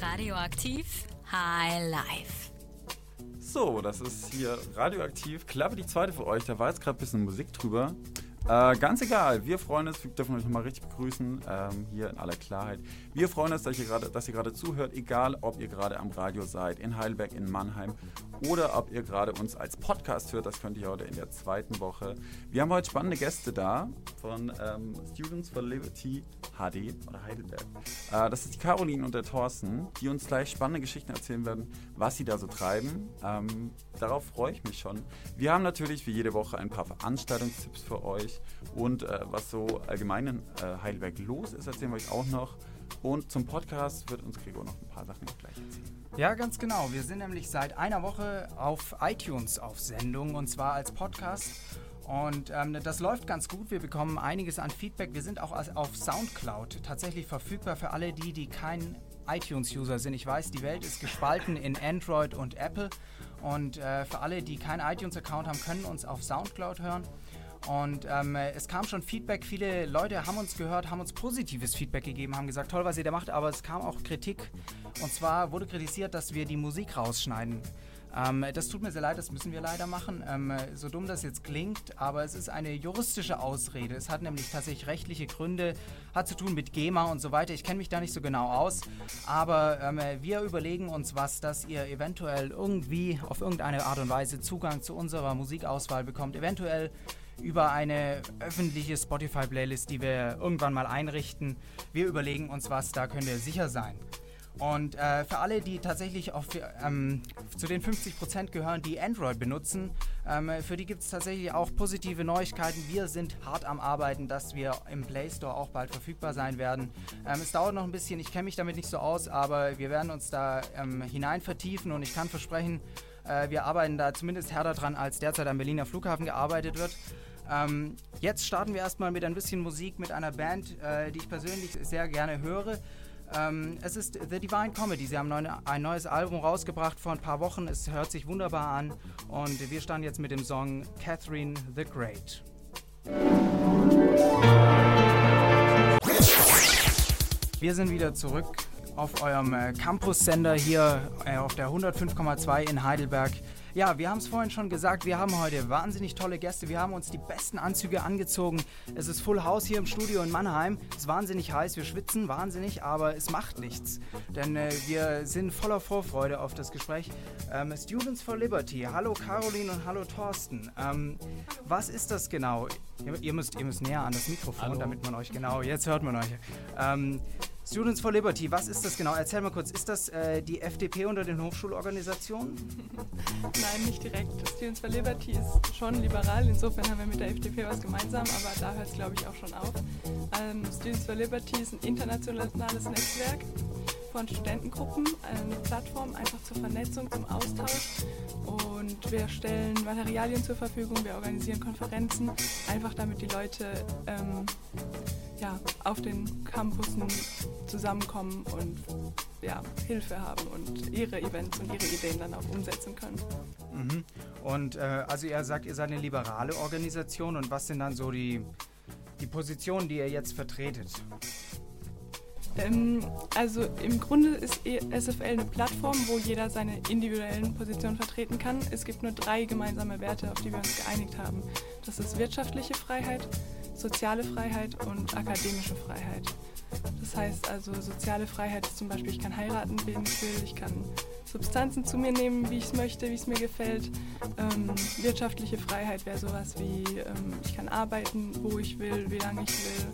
Radioaktiv High Life. So, das ist hier Radioaktiv. Klappe die zweite für euch. Da war jetzt gerade ein bisschen Musik drüber. Äh, ganz egal, wir freuen uns, wir dürfen euch nochmal richtig begrüßen, ähm, hier in aller Klarheit. Wir freuen uns, dass ihr gerade zuhört, egal ob ihr gerade am Radio seid, in Heidelberg, in Mannheim oder ob ihr gerade uns als Podcast hört, das könnt ihr heute in der zweiten Woche. Wir haben heute spannende Gäste da von ähm, Students for Liberty HD oder Heidelberg. Äh, das ist die Caroline und der Thorsten, die uns gleich spannende Geschichten erzählen werden, was sie da so treiben. Ähm, darauf freue ich mich schon. Wir haben natürlich wie jede Woche ein paar Veranstaltungstipps für euch und äh, was so allgemein in äh, Heidelberg los ist, erzählen wir euch auch noch. Und zum Podcast wird uns Gregor noch ein paar Sachen gleich erzählen. Ja, ganz genau. Wir sind nämlich seit einer Woche auf iTunes auf Sendung und zwar als Podcast. Und ähm, das läuft ganz gut. Wir bekommen einiges an Feedback. Wir sind auch auf Soundcloud tatsächlich verfügbar für alle die, die kein iTunes-User sind. Ich weiß, die Welt ist gespalten in Android und Apple. Und äh, für alle, die keinen iTunes-Account haben, können uns auf Soundcloud hören. Und ähm, es kam schon Feedback, viele Leute haben uns gehört, haben uns positives Feedback gegeben, haben gesagt, toll, was ihr da macht, aber es kam auch Kritik. Und zwar wurde kritisiert, dass wir die Musik rausschneiden. Ähm, das tut mir sehr leid, das müssen wir leider machen. Ähm, so dumm das jetzt klingt, aber es ist eine juristische Ausrede. Es hat nämlich tatsächlich rechtliche Gründe, hat zu tun mit GEMA und so weiter. Ich kenne mich da nicht so genau aus, aber ähm, wir überlegen uns was, dass ihr eventuell irgendwie auf irgendeine Art und Weise Zugang zu unserer Musikauswahl bekommt. Eventuell über eine öffentliche Spotify-Playlist, die wir irgendwann mal einrichten. Wir überlegen uns was, da könnt ihr sicher sein. Und äh, für alle, die tatsächlich auf, ähm, zu den 50% gehören, die Android benutzen, ähm, für die gibt es tatsächlich auch positive Neuigkeiten. Wir sind hart am Arbeiten, dass wir im Play Store auch bald verfügbar sein werden. Ähm, es dauert noch ein bisschen, ich kenne mich damit nicht so aus, aber wir werden uns da ähm, hinein vertiefen und ich kann versprechen, äh, wir arbeiten da zumindest härter dran, als derzeit am Berliner Flughafen gearbeitet wird. Ähm, jetzt starten wir erstmal mit ein bisschen Musik mit einer Band, äh, die ich persönlich sehr gerne höre. Ähm, es ist The Divine Comedy. Sie haben ein neues Album rausgebracht vor ein paar Wochen. Es hört sich wunderbar an. Und wir starten jetzt mit dem Song Catherine the Great. Wir sind wieder zurück auf eurem äh, Campus-Sender hier äh, auf der 105,2 in Heidelberg. Ja, wir haben es vorhin schon gesagt, wir haben heute wahnsinnig tolle Gäste. Wir haben uns die besten Anzüge angezogen. Es ist Full House hier im Studio in Mannheim. Es ist wahnsinnig heiß, wir schwitzen wahnsinnig, aber es macht nichts. Denn äh, wir sind voller Vorfreude auf das Gespräch. Ähm, Students for Liberty. Hallo Caroline und hallo Thorsten. Ähm, was ist das genau? Ihr, ihr, müsst, ihr müsst näher an das Mikrofon, hallo. damit man euch genau, jetzt hört man euch. Ähm, Students for Liberty, was ist das genau? Erzähl mal kurz, ist das äh, die FDP unter den Hochschulorganisationen? Nein, nicht direkt. Students for Liberty ist schon liberal, insofern haben wir mit der FDP was gemeinsam, aber da hört es, glaube ich, auch schon auf. Ähm, Students for Liberty ist ein internationales Netzwerk von Studentengruppen, eine Plattform einfach zur Vernetzung, zum Austausch. Und wir stellen Materialien zur Verfügung, wir organisieren Konferenzen, einfach damit die Leute ähm, ja, auf den Campussen zusammenkommen und ja, Hilfe haben und ihre Events und ihre Ideen dann auch umsetzen können. Mhm. Und äh, also ihr sagt, ihr seid eine liberale Organisation und was sind dann so die, die Positionen, die ihr jetzt vertretet? Ähm, also im Grunde ist e SFL eine Plattform, wo jeder seine individuellen Positionen vertreten kann. Es gibt nur drei gemeinsame Werte, auf die wir uns geeinigt haben. Das ist wirtschaftliche Freiheit, soziale Freiheit und akademische Freiheit. Das heißt also, soziale Freiheit ist zum Beispiel, ich kann heiraten, wen ich will, ich kann Substanzen zu mir nehmen, wie ich es möchte, wie es mir gefällt. Ähm, wirtschaftliche Freiheit wäre sowas wie, ähm, ich kann arbeiten, wo ich will, wie lange ich will.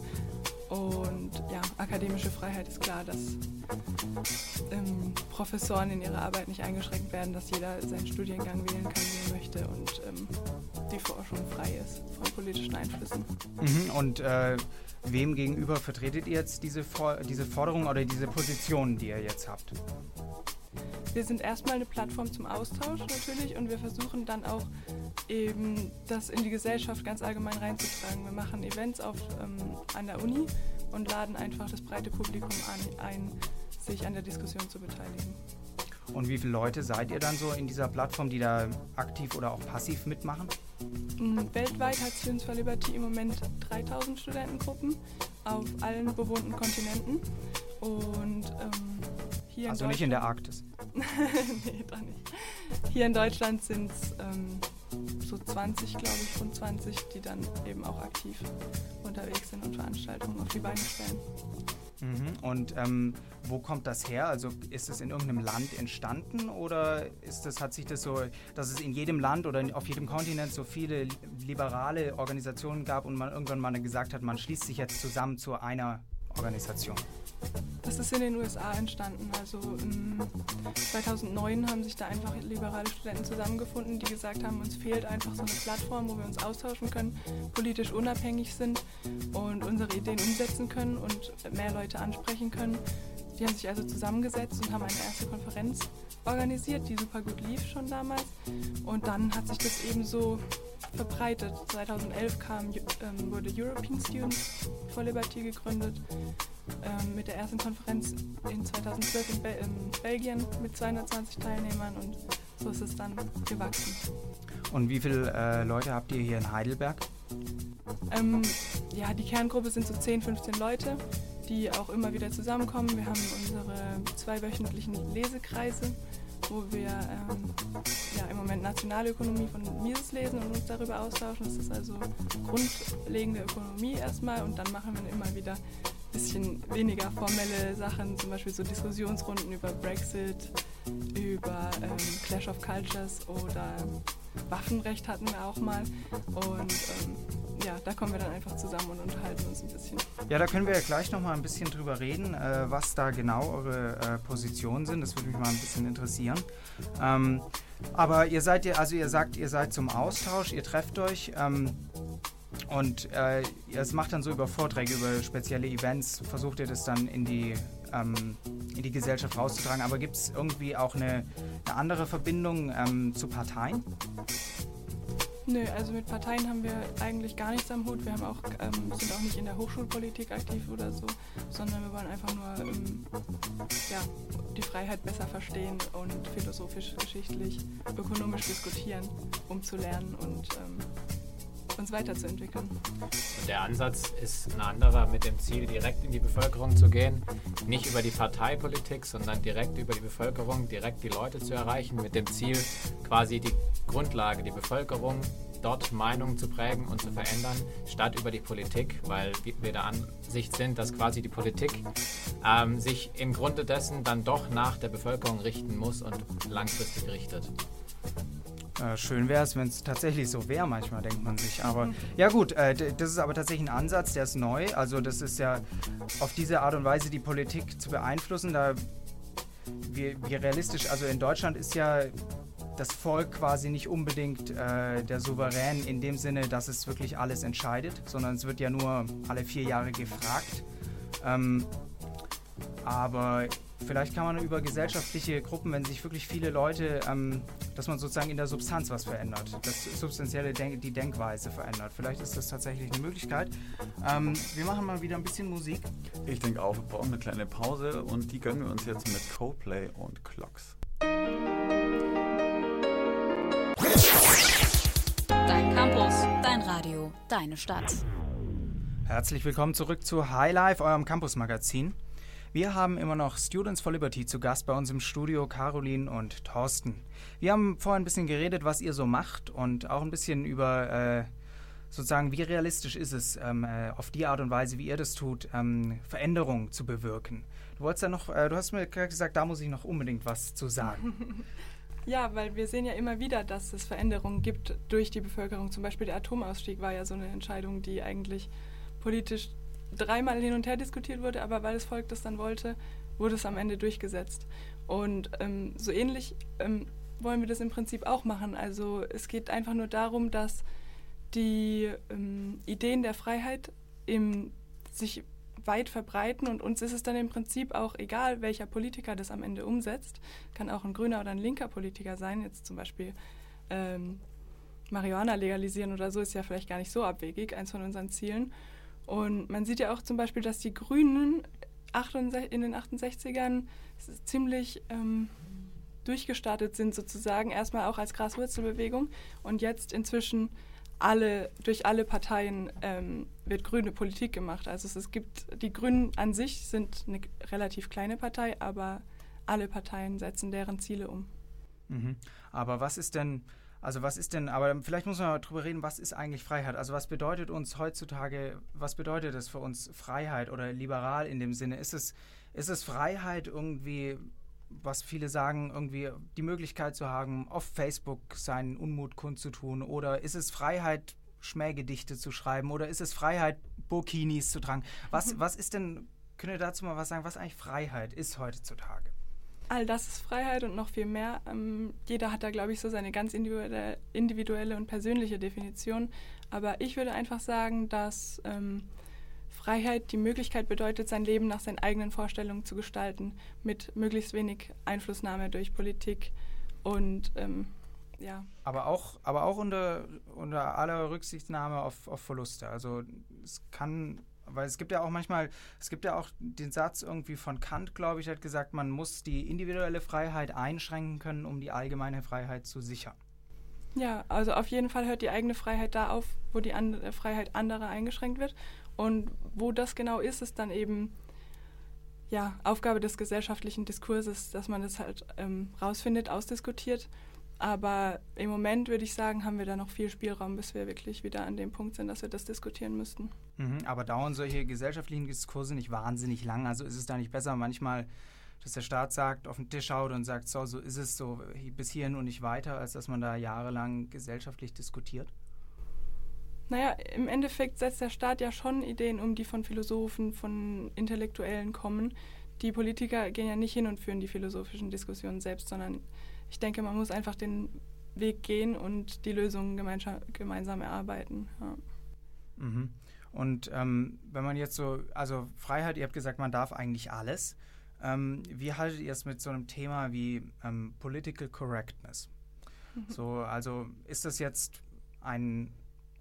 Und ja, akademische Freiheit ist klar, dass ähm, Professoren in ihrer Arbeit nicht eingeschränkt werden, dass jeder seinen Studiengang wählen kann, wie er möchte und ähm, die Forschung frei ist von politischen Einflüssen. Mhm, und äh, wem gegenüber vertretet ihr jetzt diese, For diese Forderung oder diese Position, die ihr jetzt habt? Wir sind erstmal eine Plattform zum Austausch natürlich und wir versuchen dann auch eben das in die Gesellschaft ganz allgemein reinzutragen. Wir machen Events auf, ähm, an der Uni und laden einfach das breite Publikum an, ein, sich an der Diskussion zu beteiligen. Und wie viele Leute seid ihr dann so in dieser Plattform, die da aktiv oder auch passiv mitmachen? Mm, weltweit hat Students for Liberty im Moment 3000 Studentengruppen auf allen bewohnten Kontinenten. Und ähm, hier Also in nicht in der Arktis. nee, da nicht. Hier in Deutschland sind es ähm, so 20, glaube ich, rund 20, die dann eben auch aktiv unterwegs sind und Veranstaltungen auf die Beine stellen. Mhm. Und ähm, wo kommt das her? Also ist es in irgendeinem Land entstanden oder ist das, hat sich das so, dass es in jedem Land oder auf jedem Kontinent so viele li- liberale Organisationen gab und man irgendwann mal gesagt hat, man schließt sich jetzt zusammen zu einer Organisation? Das ist in den USA entstanden. Also ähm, 2009 haben sich da einfach liberale Studenten zusammengefunden, die gesagt haben, uns fehlt einfach so eine Plattform, wo wir uns austauschen können, politisch unabhängig sind und unsere Ideen umsetzen können und mehr Leute ansprechen können. Die haben sich also zusammengesetzt und haben eine erste Konferenz organisiert, die super gut lief schon damals. Und dann hat sich das eben so verbreitet. 2011 kam, ähm, wurde European Students for Liberty gegründet ähm, mit der ersten Konferenz in 2012 in, Bel in Belgien mit 220 Teilnehmern und so ist es dann gewachsen. Und wie viele äh, Leute habt ihr hier in Heidelberg? Ähm, ja, die Kerngruppe sind so 10, 15 Leute, die auch immer wieder zusammenkommen. Wir haben unsere zweiwöchentlichen Lesekreise, wo wir ähm, Nationalökonomie von Mises lesen und uns darüber austauschen. Das ist also grundlegende Ökonomie erstmal und dann machen wir immer wieder ein bisschen weniger formelle Sachen, zum Beispiel so Diskussionsrunden über Brexit, über ähm, Clash of Cultures oder Waffenrecht hatten wir auch mal. Und ähm, ja, da kommen wir dann einfach zusammen und unterhalten uns ein bisschen. Ja, da können wir ja gleich noch mal ein bisschen drüber reden, äh, was da genau eure äh, Positionen sind. Das würde mich mal ein bisschen interessieren. Ähm, aber ihr seid ja, also ihr sagt, ihr seid zum Austausch, ihr trefft euch ähm, und äh, ihr macht dann so über Vorträge, über spezielle Events, versucht ihr das dann in die, ähm, in die Gesellschaft rauszutragen. Aber gibt es irgendwie auch eine, eine andere Verbindung ähm, zu Parteien? Nö, also mit Parteien haben wir eigentlich gar nichts am Hut. Wir haben auch, ähm, sind auch nicht in der Hochschulpolitik aktiv oder so, sondern wir wollen einfach nur ähm, ja, die Freiheit besser verstehen und philosophisch, geschichtlich, ökonomisch diskutieren, um zu lernen und ähm, uns weiterzuentwickeln. Und der Ansatz ist ein anderer mit dem Ziel, direkt in die Bevölkerung zu gehen. Nicht über die Parteipolitik, sondern direkt über die Bevölkerung, direkt die Leute zu erreichen, mit dem Ziel, quasi die Grundlage, die Bevölkerung dort Meinungen zu prägen und zu verändern, statt über die Politik, weil wir der Ansicht sind, dass quasi die Politik ähm, sich im Grunde dessen dann doch nach der Bevölkerung richten muss und langfristig richtet. Äh, schön wäre es, wenn es tatsächlich so wäre, manchmal denkt man sich. Aber ja gut, äh, das ist aber tatsächlich ein Ansatz, der ist neu. Also das ist ja auf diese Art und Weise die Politik zu beeinflussen. Da wie, wie realistisch, also in Deutschland ist ja das Volk quasi nicht unbedingt äh, der Souverän in dem Sinne, dass es wirklich alles entscheidet, sondern es wird ja nur alle vier Jahre gefragt. Ähm, aber vielleicht kann man über gesellschaftliche Gruppen, wenn sich wirklich viele Leute, ähm, dass man sozusagen in der Substanz was verändert, das substanzielle Denk die Denkweise verändert. Vielleicht ist das tatsächlich eine Möglichkeit. Ähm, wir machen mal wieder ein bisschen Musik. Ich denke auch, wir brauchen eine kleine Pause und die gönnen wir uns jetzt mit Coldplay und Clocks. Dein Campus, dein Radio, deine Stadt. Herzlich willkommen zurück zu Highlife, eurem Campus-Magazin. Wir haben immer noch Students for Liberty zu Gast bei uns im Studio, Caroline und Thorsten. Wir haben vorhin ein bisschen geredet, was ihr so macht und auch ein bisschen über äh, sozusagen, wie realistisch ist es, ähm, äh, auf die Art und Weise, wie ihr das tut, ähm, Veränderungen zu bewirken. Du wolltest ja noch, äh, du hast mir gesagt, da muss ich noch unbedingt was zu sagen. Ja, weil wir sehen ja immer wieder, dass es Veränderungen gibt durch die Bevölkerung. Zum Beispiel der Atomausstieg war ja so eine Entscheidung, die eigentlich politisch dreimal hin und her diskutiert wurde, aber weil das Volk das dann wollte, wurde es am Ende durchgesetzt. Und ähm, so ähnlich ähm, wollen wir das im Prinzip auch machen. Also es geht einfach nur darum, dass die ähm, Ideen der Freiheit im, sich weit verbreiten und uns ist es dann im Prinzip auch egal, welcher Politiker das am Ende umsetzt. Kann auch ein grüner oder ein linker Politiker sein, jetzt zum Beispiel ähm, Marihuana legalisieren oder so ist ja vielleicht gar nicht so abwegig, eins von unseren Zielen. Und man sieht ja auch zum Beispiel, dass die Grünen 68 in den 68ern ziemlich ähm, durchgestartet sind sozusagen, erstmal auch als Graswurzelbewegung und jetzt inzwischen alle, durch alle Parteien ähm, wird grüne Politik gemacht. Also es, es gibt, die Grünen an sich sind eine relativ kleine Partei, aber alle Parteien setzen deren Ziele um. Mhm. Aber was ist denn, also was ist denn, aber vielleicht muss man mal drüber reden, was ist eigentlich Freiheit? Also was bedeutet uns heutzutage, was bedeutet es für uns Freiheit oder liberal in dem Sinne? Ist es, ist es Freiheit irgendwie, was viele sagen, irgendwie die Möglichkeit zu haben, auf Facebook seinen Unmut kundzutun? Oder ist es Freiheit, Schmähgedichte zu schreiben? Oder ist es Freiheit, Burkinis zu tragen? Was, mhm. was ist denn, könnt ihr dazu mal was sagen, was eigentlich Freiheit ist heutzutage? All das ist Freiheit und noch viel mehr. Ähm, jeder hat da, glaube ich, so seine ganz individuelle, individuelle, und persönliche Definition. Aber ich würde einfach sagen, dass ähm, Freiheit die Möglichkeit bedeutet, sein Leben nach seinen eigenen Vorstellungen zu gestalten, mit möglichst wenig Einflussnahme durch Politik und ähm, ja. Aber auch, aber auch unter, unter aller Rücksichtnahme auf, auf Verluste. Also es kann weil es gibt ja auch manchmal, es gibt ja auch den Satz irgendwie von Kant, glaube ich, hat gesagt, man muss die individuelle Freiheit einschränken können, um die allgemeine Freiheit zu sichern. Ja, also auf jeden Fall hört die eigene Freiheit da auf, wo die andere Freiheit anderer eingeschränkt wird. Und wo das genau ist, ist dann eben ja, Aufgabe des gesellschaftlichen Diskurses, dass man das halt ähm, rausfindet, ausdiskutiert aber im Moment würde ich sagen, haben wir da noch viel Spielraum, bis wir wirklich wieder an dem Punkt sind, dass wir das diskutieren müssten. Mhm, aber dauern solche gesellschaftlichen Diskurse nicht wahnsinnig lang? Also ist es da nicht besser manchmal, dass der Staat sagt, auf den Tisch schaut und sagt, so, so ist es so bis hierhin und nicht weiter, als dass man da jahrelang gesellschaftlich diskutiert? Naja, im Endeffekt setzt der Staat ja schon Ideen um, die von Philosophen, von Intellektuellen kommen. Die Politiker gehen ja nicht hin und führen die philosophischen Diskussionen selbst, sondern ich denke, man muss einfach den Weg gehen und die Lösungen gemeinsam erarbeiten. Ja. Mhm. Und ähm, wenn man jetzt so, also Freiheit, ihr habt gesagt, man darf eigentlich alles. Ähm, wie haltet ihr es mit so einem Thema wie ähm, Political Correctness? Mhm. So, also ist das jetzt ein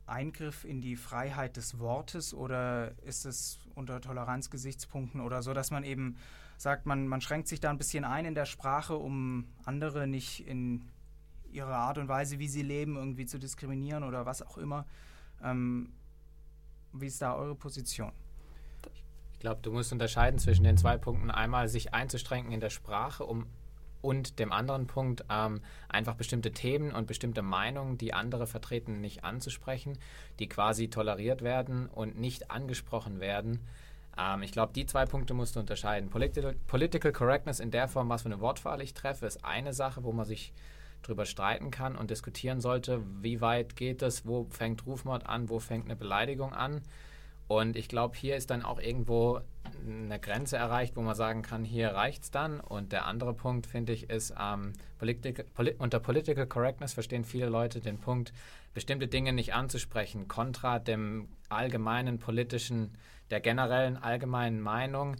Eingriff in die Freiheit des Wortes oder ist es unter Toleranzgesichtspunkten oder so, dass man eben sagt, man, man schränkt sich da ein bisschen ein in der Sprache, um andere nicht in ihrer Art und Weise, wie sie leben, irgendwie zu diskriminieren oder was auch immer. Ähm, wie ist da eure Position? Ich glaube, du musst unterscheiden zwischen den zwei Punkten. Einmal sich einzuschränken in der Sprache, um und dem anderen Punkt, ähm, einfach bestimmte Themen und bestimmte Meinungen, die andere vertreten, nicht anzusprechen, die quasi toleriert werden und nicht angesprochen werden. Ähm, ich glaube, die zwei Punkte musst du unterscheiden. Political, Political Correctness in der Form, was für eine Wortwahl ich treffe, ist eine Sache, wo man sich darüber streiten kann und diskutieren sollte, wie weit geht es, wo fängt Rufmord an, wo fängt eine Beleidigung an. Und ich glaube, hier ist dann auch irgendwo eine Grenze erreicht, wo man sagen kann, hier reicht es dann. Und der andere Punkt, finde ich, ist, ähm, Politik, Poli unter Political Correctness verstehen viele Leute den Punkt, bestimmte Dinge nicht anzusprechen, kontra dem allgemeinen politischen der generellen allgemeinen Meinung,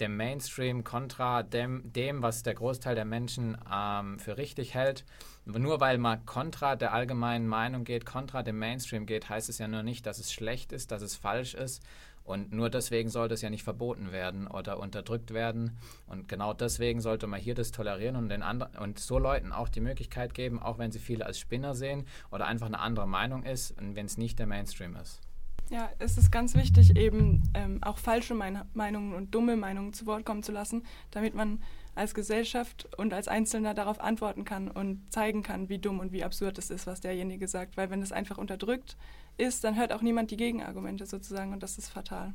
dem Mainstream kontra dem, dem was der Großteil der Menschen ähm, für richtig hält. Nur weil man kontra der allgemeinen Meinung geht, kontra dem Mainstream geht, heißt es ja nur nicht, dass es schlecht ist, dass es falsch ist. Und nur deswegen sollte es ja nicht verboten werden oder unterdrückt werden. Und genau deswegen sollte man hier das tolerieren und, den anderen, und so Leuten auch die Möglichkeit geben, auch wenn sie viele als Spinner sehen oder einfach eine andere Meinung ist, wenn es nicht der Mainstream ist. Ja, es ist ganz wichtig, eben ähm, auch falsche Mein Meinungen und dumme Meinungen zu Wort kommen zu lassen, damit man als Gesellschaft und als Einzelner darauf antworten kann und zeigen kann, wie dumm und wie absurd es ist, was derjenige sagt. Weil wenn es einfach unterdrückt ist, dann hört auch niemand die Gegenargumente sozusagen und das ist fatal.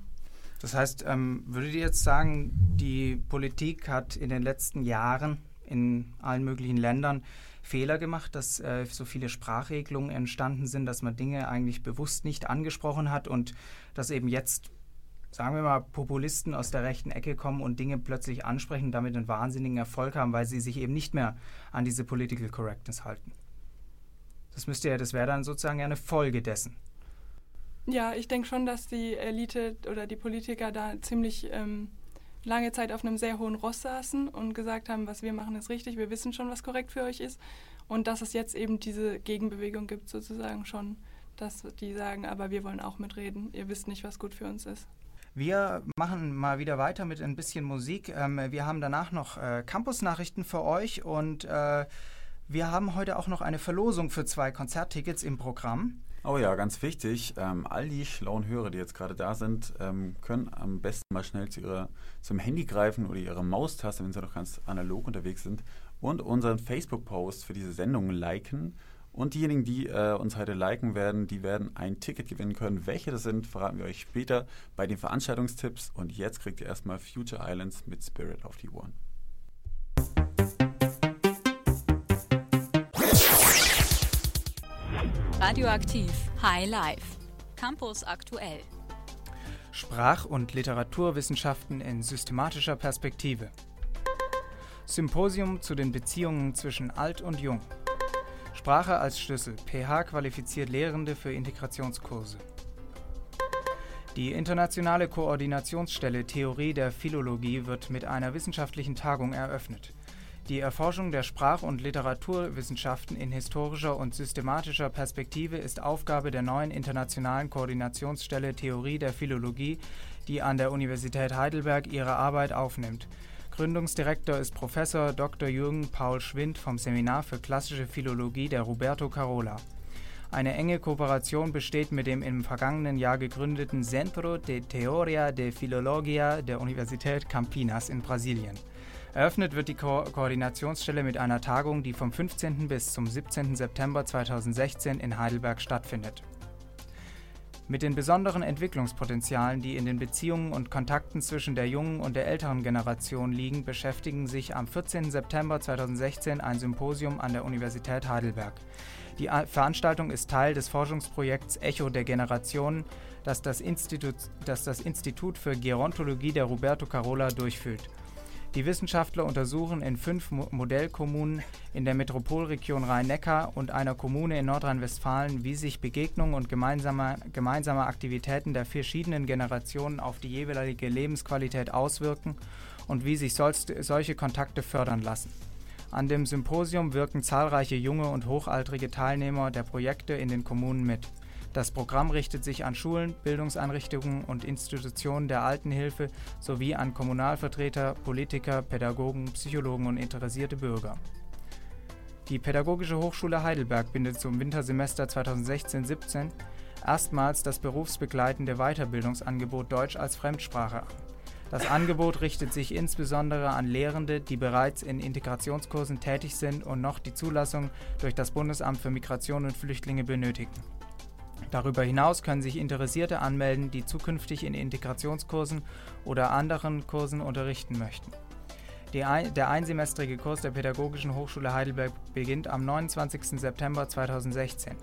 Das heißt, ähm, würdet ihr jetzt sagen, die Politik hat in den letzten Jahren in allen möglichen Ländern Fehler gemacht, dass äh, so viele Sprachregelungen entstanden sind, dass man Dinge eigentlich bewusst nicht angesprochen hat und dass eben jetzt, sagen wir mal, Populisten aus der rechten Ecke kommen und Dinge plötzlich ansprechen, damit einen wahnsinnigen Erfolg haben, weil sie sich eben nicht mehr an diese Political Correctness halten. Das müsste ja, das wäre dann sozusagen eine Folge dessen. Ja, ich denke schon, dass die Elite oder die Politiker da ziemlich ähm, lange Zeit auf einem sehr hohen Ross saßen und gesagt haben, was wir machen ist richtig, wir wissen schon, was korrekt für euch ist. Und dass es jetzt eben diese Gegenbewegung gibt, sozusagen schon, dass die sagen, aber wir wollen auch mitreden, ihr wisst nicht, was gut für uns ist. Wir machen mal wieder weiter mit ein bisschen Musik. Ähm, wir haben danach noch äh, Campus-Nachrichten für euch und äh, wir haben heute auch noch eine Verlosung für zwei Konzerttickets im Programm. Oh ja, ganz wichtig. Ähm, all die schlauen Hörer, die jetzt gerade da sind, ähm, können am besten mal schnell zu ihrer, zum Handy greifen oder ihre Maustaste, wenn sie noch ganz analog unterwegs sind, und unseren Facebook-Post für diese Sendung liken. Und diejenigen, die äh, uns heute liken werden, die werden ein Ticket gewinnen können. Welche das sind, verraten wir euch später bei den Veranstaltungstipps. Und jetzt kriegt ihr erstmal Future Islands mit Spirit of the One. Radioaktiv High Life. Campus aktuell. Sprach- und Literaturwissenschaften in systematischer Perspektive. Symposium zu den Beziehungen zwischen Alt und Jung. Sprache als Schlüssel. PH qualifiziert Lehrende für Integrationskurse. Die internationale Koordinationsstelle Theorie der Philologie wird mit einer wissenschaftlichen Tagung eröffnet. Die Erforschung der Sprach- und Literaturwissenschaften in historischer und systematischer Perspektive ist Aufgabe der neuen internationalen Koordinationsstelle Theorie der Philologie, die an der Universität Heidelberg ihre Arbeit aufnimmt. Gründungsdirektor ist Professor Dr. Jürgen Paul Schwind vom Seminar für klassische Philologie der Roberto Carola. Eine enge Kooperation besteht mit dem im vergangenen Jahr gegründeten Centro de Teoria de Filologia der Universität Campinas in Brasilien. Eröffnet wird die Ko Koordinationsstelle mit einer Tagung, die vom 15. bis zum 17. September 2016 in Heidelberg stattfindet. Mit den besonderen Entwicklungspotenzialen, die in den Beziehungen und Kontakten zwischen der jungen und der älteren Generation liegen, beschäftigen sich am 14. September 2016 ein Symposium an der Universität Heidelberg. Die Veranstaltung ist Teil des Forschungsprojekts Echo der Generationen, das das Institut, das das Institut für Gerontologie der Roberto Carola durchführt. Die Wissenschaftler untersuchen in fünf Mo Modellkommunen in der Metropolregion Rhein-Neckar und einer Kommune in Nordrhein-Westfalen, wie sich Begegnungen und gemeinsame, gemeinsame Aktivitäten der verschiedenen Generationen auf die jeweilige Lebensqualität auswirken und wie sich solche Kontakte fördern lassen. An dem Symposium wirken zahlreiche junge und hochaltrige Teilnehmer der Projekte in den Kommunen mit. Das Programm richtet sich an Schulen, Bildungseinrichtungen und Institutionen der Altenhilfe sowie an Kommunalvertreter, Politiker, Pädagogen, Psychologen und interessierte Bürger. Die Pädagogische Hochschule Heidelberg bindet zum Wintersemester 2016-17 erstmals das berufsbegleitende Weiterbildungsangebot Deutsch als Fremdsprache an. Das Angebot richtet sich insbesondere an Lehrende, die bereits in Integrationskursen tätig sind und noch die Zulassung durch das Bundesamt für Migration und Flüchtlinge benötigen. Darüber hinaus können sich Interessierte anmelden, die zukünftig in Integrationskursen oder anderen Kursen unterrichten möchten. Ein, der einsemestrige Kurs der Pädagogischen Hochschule Heidelberg beginnt am 29. September 2016.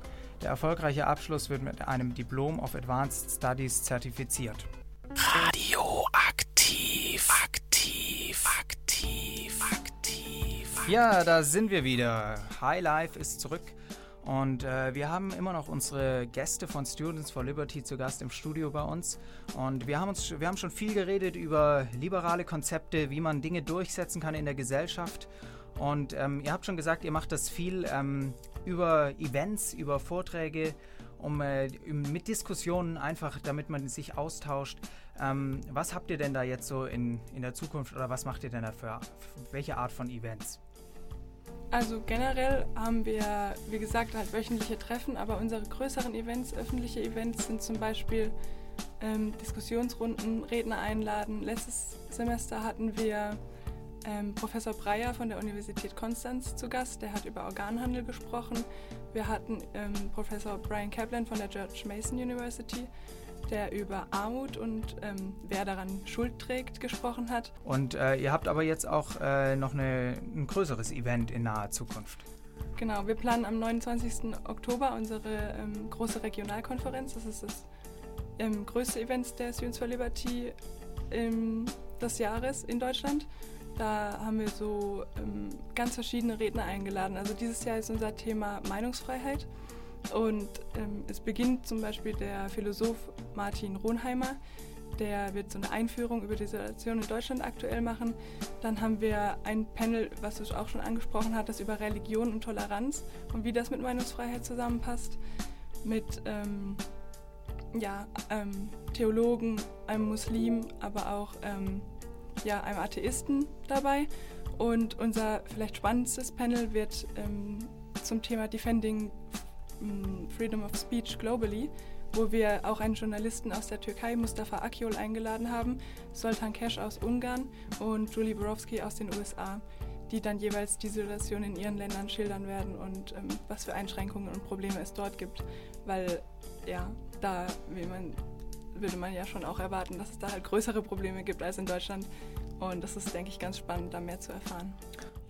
Der erfolgreiche Abschluss wird mit einem Diplom of Advanced Studies zertifiziert. Radioaktiv, aktiv, aktiv, aktiv. Ja, da sind wir wieder. High Life ist zurück. Und äh, wir haben immer noch unsere Gäste von Students for Liberty zu Gast im Studio bei uns. Und wir haben, uns, wir haben schon viel geredet über liberale Konzepte, wie man Dinge durchsetzen kann in der Gesellschaft. Und ähm, ihr habt schon gesagt, ihr macht das viel ähm, über Events, über Vorträge, um äh, mit Diskussionen einfach, damit man sich austauscht. Ähm, was habt ihr denn da jetzt so in, in der Zukunft oder was macht ihr denn dafür? Welche Art von Events? Also generell haben wir, wie gesagt, halt wöchentliche Treffen, aber unsere größeren Events, öffentliche Events sind zum Beispiel ähm, Diskussionsrunden, Redner einladen. Letztes Semester hatten wir ähm, Professor Breyer von der Universität Konstanz zu Gast, der hat über Organhandel gesprochen. Wir hatten ähm, Professor Brian Kaplan von der George Mason University der über Armut und ähm, wer daran Schuld trägt gesprochen hat. Und äh, ihr habt aber jetzt auch äh, noch eine, ein größeres Event in naher Zukunft. Genau, wir planen am 29. Oktober unsere ähm, große Regionalkonferenz. Das ist das ähm, größte Event der Students for Liberty des Jahres in Deutschland. Da haben wir so ähm, ganz verschiedene Redner eingeladen. Also dieses Jahr ist unser Thema Meinungsfreiheit. Und ähm, es beginnt zum Beispiel der Philosoph Martin Ronheimer, der wird so eine Einführung über die Situation in Deutschland aktuell machen. Dann haben wir ein Panel, was du auch schon angesprochen hattest, über Religion und Toleranz und wie das mit Meinungsfreiheit zusammenpasst. Mit ähm, ja, ähm, Theologen, einem Muslim, aber auch ähm, ja, einem Atheisten dabei. Und unser vielleicht spannendstes Panel wird ähm, zum Thema Defending Freedom of Speech Globally, wo wir auch einen Journalisten aus der Türkei, Mustafa Akyol, eingeladen haben, Soltan Kesh aus Ungarn und Julie Borowski aus den USA, die dann jeweils die Situation in ihren Ländern schildern werden und ähm, was für Einschränkungen und Probleme es dort gibt. Weil ja, da man, würde man ja schon auch erwarten, dass es da halt größere Probleme gibt als in Deutschland. Und das ist, denke ich, ganz spannend, da mehr zu erfahren.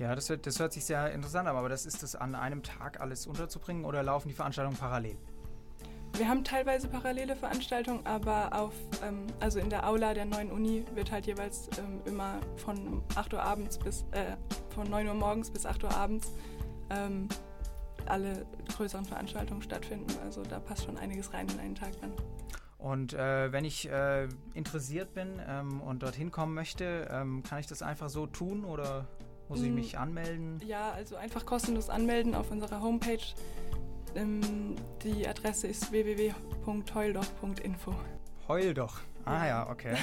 Ja, das, hört- das hört sich sehr interessant an, aber das ist das an einem Tag alles unterzubringen oder laufen die Veranstaltungen parallel? Wir haben teilweise parallele Veranstaltungen, aber auf, ähm, also in der Aula der neuen Uni wird halt jeweils ähm, immer von 8 Uhr abends bis, äh, von 9 Uhr morgens bis 8 Uhr abends ähm, alle größeren Veranstaltungen stattfinden. Also da passt schon einiges rein in einen Tag dann. Und äh, wenn ich äh, interessiert bin ähm, und dorthin kommen möchte, ähm, kann ich das einfach so tun oder muss ich Mm. mich anmelden? Ja, also einfach kostenlos anmelden auf unserer Homepage. Ähm, die Adresse ist www.heuldoch.info. Heul doch. Ah ja, okay.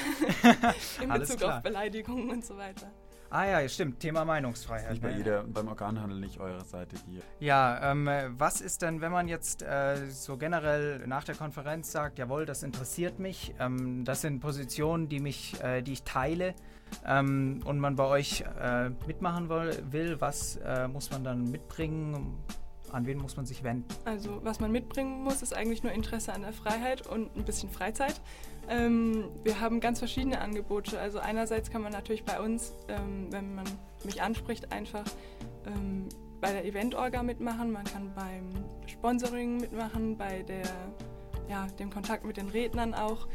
In Alles Bezug klar. auf Beleidigungen und so weiter. Ah ja, stimmt, Thema Meinungsfreiheit. Nicht bei jeder, beim Organhandel nicht eure Seite hier. Ja, ähm, äh, was ist denn, wenn man jetzt äh, so generell nach der Konferenz sagt, jawohl, das interessiert mich, ähm, das sind Positionen, die mich, äh, die ich teile ähm, und man bei euch äh, mitmachen will, was äh, muss man dann mitbringen? An wen muss man sich wenden? Also was man mitbringen muss, ist eigentlich nur Interesse an der Freiheit und ein bisschen Freizeit. Ähm, wir haben ganz verschiedene Angebote. Also einerseits kann man natürlich bei uns, ähm, wenn man mich anspricht, einfach ähm, bei der Eventorga mitmachen. Man kann beim Sponsoring mitmachen, bei der, ja, dem Kontakt mit den Rednern auch.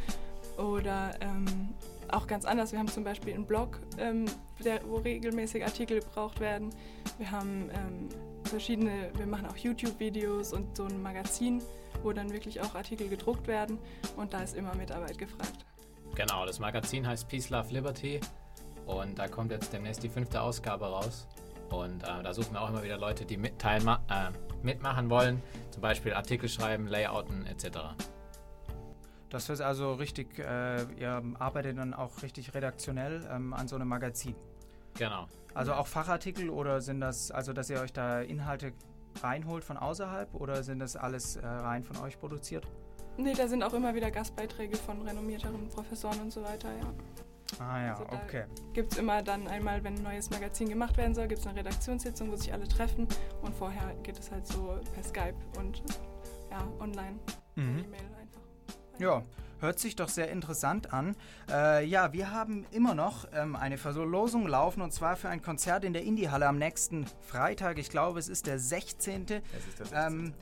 Oder ähm, auch ganz anders. Wir haben zum Beispiel einen Blog, ähm, der, wo regelmäßig Artikel gebraucht werden. Wir haben ähm, verschiedene, wir machen auch YouTube-Videos und so ein Magazin, wo dann wirklich auch Artikel gedruckt werden und da ist immer Mitarbeit gefragt. Genau, das Magazin heißt Peace, Love, Liberty und da kommt jetzt demnächst die fünfte Ausgabe raus. Und äh, da suchen wir auch immer wieder Leute, die mit, äh, mitmachen wollen, zum Beispiel Artikel schreiben, Layouten etc. Das ist also richtig, äh, ihr arbeitet dann auch richtig redaktionell ähm, an so einem Magazin. Genau. Also auch Fachartikel oder sind das, also dass ihr euch da Inhalte reinholt von außerhalb oder sind das alles äh, rein von euch produziert? Nee, da sind auch immer wieder Gastbeiträge von renommierteren Professoren und so weiter, ja. Ah ja, Also da- okay. Gibt es immer dann einmal, wenn ein neues Magazin gemacht werden soll, gibt es eine Redaktionssitzung, wo sich alle treffen und vorher geht es halt so per Skype und ja, online, Mhm. E-Mail. Ja, hört sich doch sehr interessant an. Äh, ja, wir haben immer noch ähm, eine Verlosung laufen und zwar für ein Konzert in der Indie-Halle am nächsten Freitag. Ich glaube, es ist der 16. Es ist der Ähm,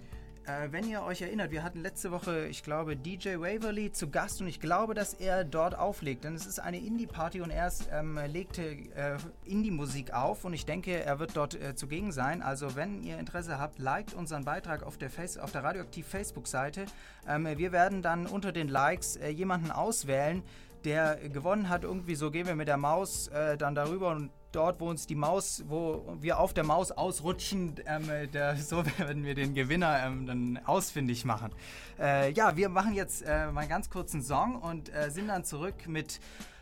äh, wenn ihr euch erinnert, wir hatten letzte Woche, ich glaube, DJ Waverly zu Gast und ich glaube, dass er dort auflegt. Denn es ist eine Indie-Party und er ähm, legte äh, Indie-Musik auf und ich denke, er wird dort äh, zugegen sein. Also wenn ihr Interesse habt, liked unseren Beitrag auf der, Face auf der Radioaktiv Facebook-Seite. Ähm, wir werden dann unter den Likes äh, jemanden auswählen, der gewonnen hat. Irgendwie so gehen wir mit der Maus äh, dann darüber und dort, wo uns die Maus, wo wir auf der Maus ausrutschen, ähm, äh, der, so werden wir den Gewinner ähm, dann ausfindig machen. Äh, ja, wir machen jetzt äh, mal einen ganz kurzen Song und äh, sind dann zurück mit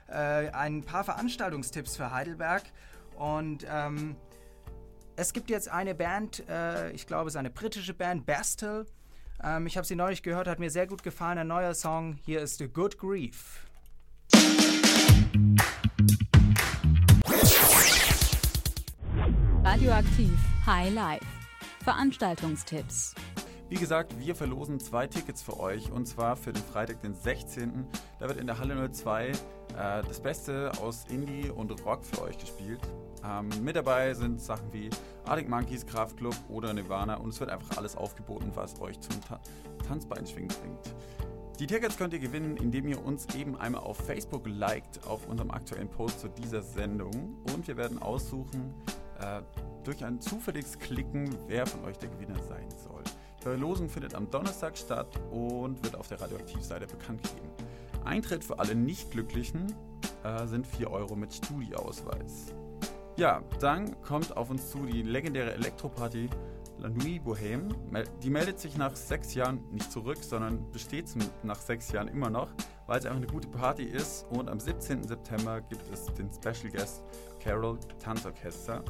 äh, ein paar Veranstaltungstipps für Heidelberg. Und ähm, es gibt jetzt eine Band, äh, ich glaube, es ist eine britische Band, Bastille. Ähm, ich habe sie neulich gehört, hat mir sehr gut gefallen. Ein neuer Song. Hier ist The Good Grief. Radioaktiv High Life. Veranstaltungstipps. Wie gesagt, wir verlosen zwei Tickets für euch und zwar für den Freitag, den 16. Da wird in der Halle 02 äh, das Beste aus Indie und Rock für euch gespielt. Ähm, mit dabei sind Sachen wie Arctic Monkeys, Kraftklub oder Nirvana und es wird einfach alles aufgeboten, was euch zum Ta Tanzbeinschwingen bringt. Die Tickets könnt ihr gewinnen, indem ihr uns eben einmal auf Facebook liked auf unserem aktuellen Post zu dieser Sendung und wir werden aussuchen, äh, durch ein zufälliges Klicken, wer von euch der Gewinner sein soll. Die Verlosung findet am Donnerstag statt und wird auf der Radioaktivseite bekannt gegeben. Eintritt für alle Nicht-Glücklichen äh, sind 4 Euro mit Studieausweis. Ja, dann kommt auf uns zu die legendäre Elektroparty La Nuit Bohème. Die meldet sich nach sechs Jahren nicht zurück, sondern besteht nach sechs Jahren immer noch, weil es einfach eine gute Party ist. Und am 17. September gibt es den Special Guest Carol Tanzorchester,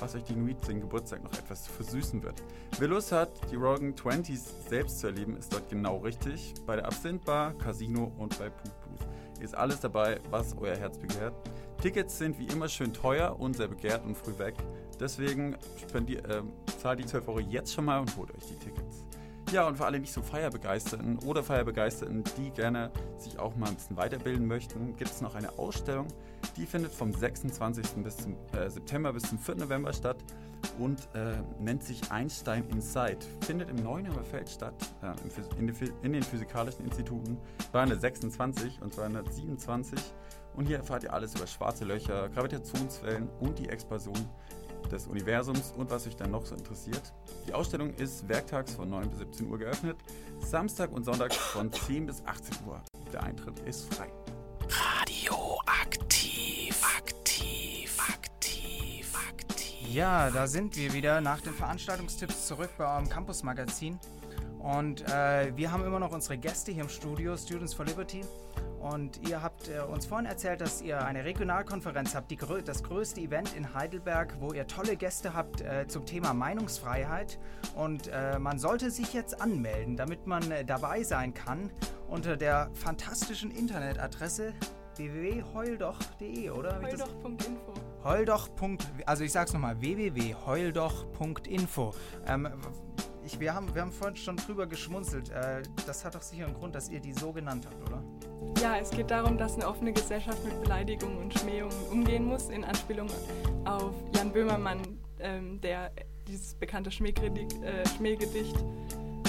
was euch den Inuit Geburtstag noch etwas versüßen wird. Wer Lust hat, die Rogan 20s selbst zu erleben, ist dort genau richtig. Bei der Absinth Bar, Casino und bei Poop Booth ist alles dabei, was euer Herz begehrt. Tickets sind wie immer schön teuer und sehr begehrt und früh weg. Deswegen spendier, äh, zahlt die 12 Euro jetzt schon mal und holt euch die Tickets. Ja, und für alle nicht so Feierbegeisterten oder Feierbegeisterten, die gerne sich auch mal ein bisschen weiterbilden möchten, gibt es noch eine Ausstellung. Die findet vom 26. Bis zum, äh, September bis zum 4. November statt und äh, nennt sich Einstein Inside. Findet im Neuenheimer Feld statt, äh, in, in, den Physikalischen Instituten 226 und 227. Und hier erfahrt ihr alles über schwarze Löcher, Gravitationswellen und die Explosion des Universums und was euch dann noch so interessiert. Die Ausstellung ist werktags von 9 bis 17 Uhr geöffnet, Samstag und Sonntag von 10 bis 18 Uhr. Der Eintritt ist frei. Radioaktiv, aktiv, aktiv, aktiv. Ja, da sind wir wieder nach den Veranstaltungstipps zurück bei eurem Campus-Magazin. Und äh, wir haben immer noch unsere Gäste hier im Studio, Students for Liberty. Und ihr habt äh, uns vorhin erzählt, dass ihr eine Regionalkonferenz habt, die, das größte Event in Heidelberg, wo ihr tolle Gäste habt äh, zum Thema Meinungsfreiheit. Und äh, man sollte sich jetzt anmelden, damit man äh, dabei sein kann, unter der fantastischen Internetadresse www.heuldoch.de, oder? Heuldoch.info. Heuldoch. Also ich sag's nochmal, www.heuldoch.info. Ähm, ich, wir, haben, wir haben vorhin schon drüber geschmunzelt. Äh, das hat doch sicher einen Grund, dass ihr die so genannt habt, oder? Ja, es geht darum, dass eine offene Gesellschaft mit Beleidigungen und Schmähungen umgehen muss, in Anspielung auf Jan Böhmermann, ähm, der dieses bekannte Schmähkritik, äh, Schmähgedicht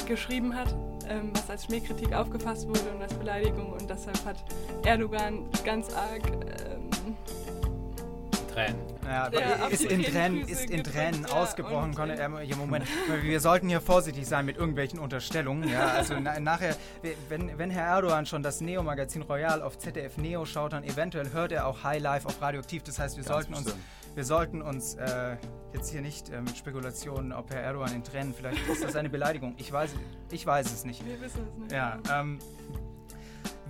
geschrieben hat, ähm, was als Schmähkritik aufgefasst wurde und als Beleidigung. Und deshalb hat Erdogan ganz arg ähm, Tränen. Ja, Ja, ist, in Tränen, ist in gedrückt, Tränen ja, ausgebrochen. Konnte, äh, er, ja, Moment, wir sollten hier vorsichtig sein mit irgendwelchen Unterstellungen. Ja, also na, nachher, wenn, wenn Herr Erdogan schon das Neo-Magazin Royal auf ZDF Neo schaut, dann eventuell hört er auch High Life auf Radioaktiv. Das heißt, wir Ganz sollten uns, bestimmt. wir sollten uns äh, jetzt hier nicht äh, mit Spekulationen, ob Herr Erdogan in Tränen, vielleicht ist das eine Beleidigung. Ich weiß, ich weiß es nicht. wir wissen es nicht. Ja, ähm,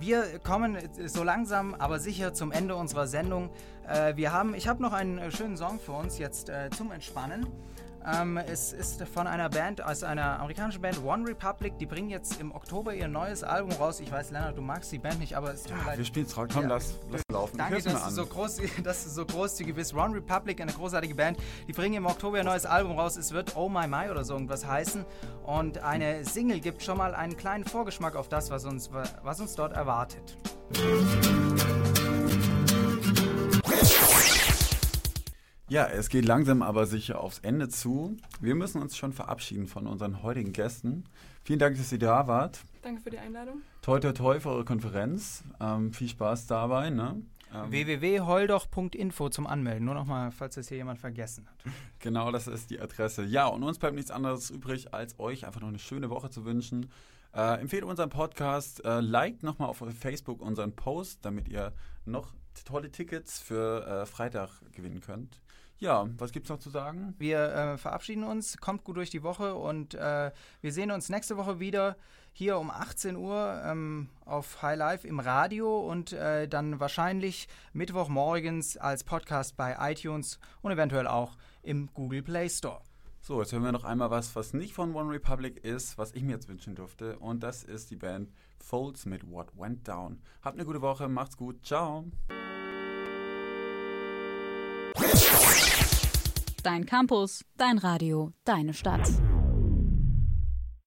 wir kommen so langsam, aber sicher zum Ende unserer Sendung. Äh, wir haben, ich habe noch einen äh, schönen Song für uns jetzt äh, zum Entspannen. Ähm, es ist von einer Band, aus einer amerikanischen Band, One Republic. Die bringen jetzt im Oktober ihr neues Album raus. Ich weiß, Lennart, du magst die Band nicht, aber es tut mir Ja, leid. wir spielen es Komm, Ja. lass, lass laufen. Danke, dass du, an. so groß, dass du so großzügig bist. One Republic, eine großartige Band. Die bringen im Oktober ihr neues Album raus. Es wird Oh My My oder so irgendwas heißen. Und eine Single gibt schon mal einen kleinen Vorgeschmack auf das, was uns, was uns dort erwartet. Ja, es geht langsam aber sicher aufs Ende zu. Wir müssen uns schon verabschieden von unseren heutigen Gästen. Vielen Dank, dass ihr da wart. Danke für die Einladung. Toi, toi, toi für eure Konferenz. Ähm, viel Spaß dabei. Ne? Ähm, www.heuldoch.info zum Anmelden. Nur nochmal, falls das hier jemand vergessen hat. Genau, das ist die Adresse. Ja, und uns bleibt nichts anderes übrig, als euch einfach noch eine schöne Woche zu wünschen. Äh, empfehlt unseren Podcast, äh, liked nochmal auf Facebook unseren Post, damit ihr noch tolle Tickets für äh, Freitag gewinnen könnt. Ja, was gibt's noch zu sagen? Wir äh, verabschieden uns, kommt gut durch die Woche und äh, wir sehen uns nächste Woche wieder hier um 18 Uhr ähm, auf High Life im Radio und äh, dann wahrscheinlich Mittwochmorgens als Podcast bei iTunes und eventuell auch im Google Play Store. So, jetzt hören wir noch einmal was, was nicht von One Republic ist, was ich mir jetzt wünschen durfte. Und das ist die Band Folds mit What Went Down. Habt eine gute Woche, macht's gut, ciao. Dein Campus, dein Radio, deine Stadt.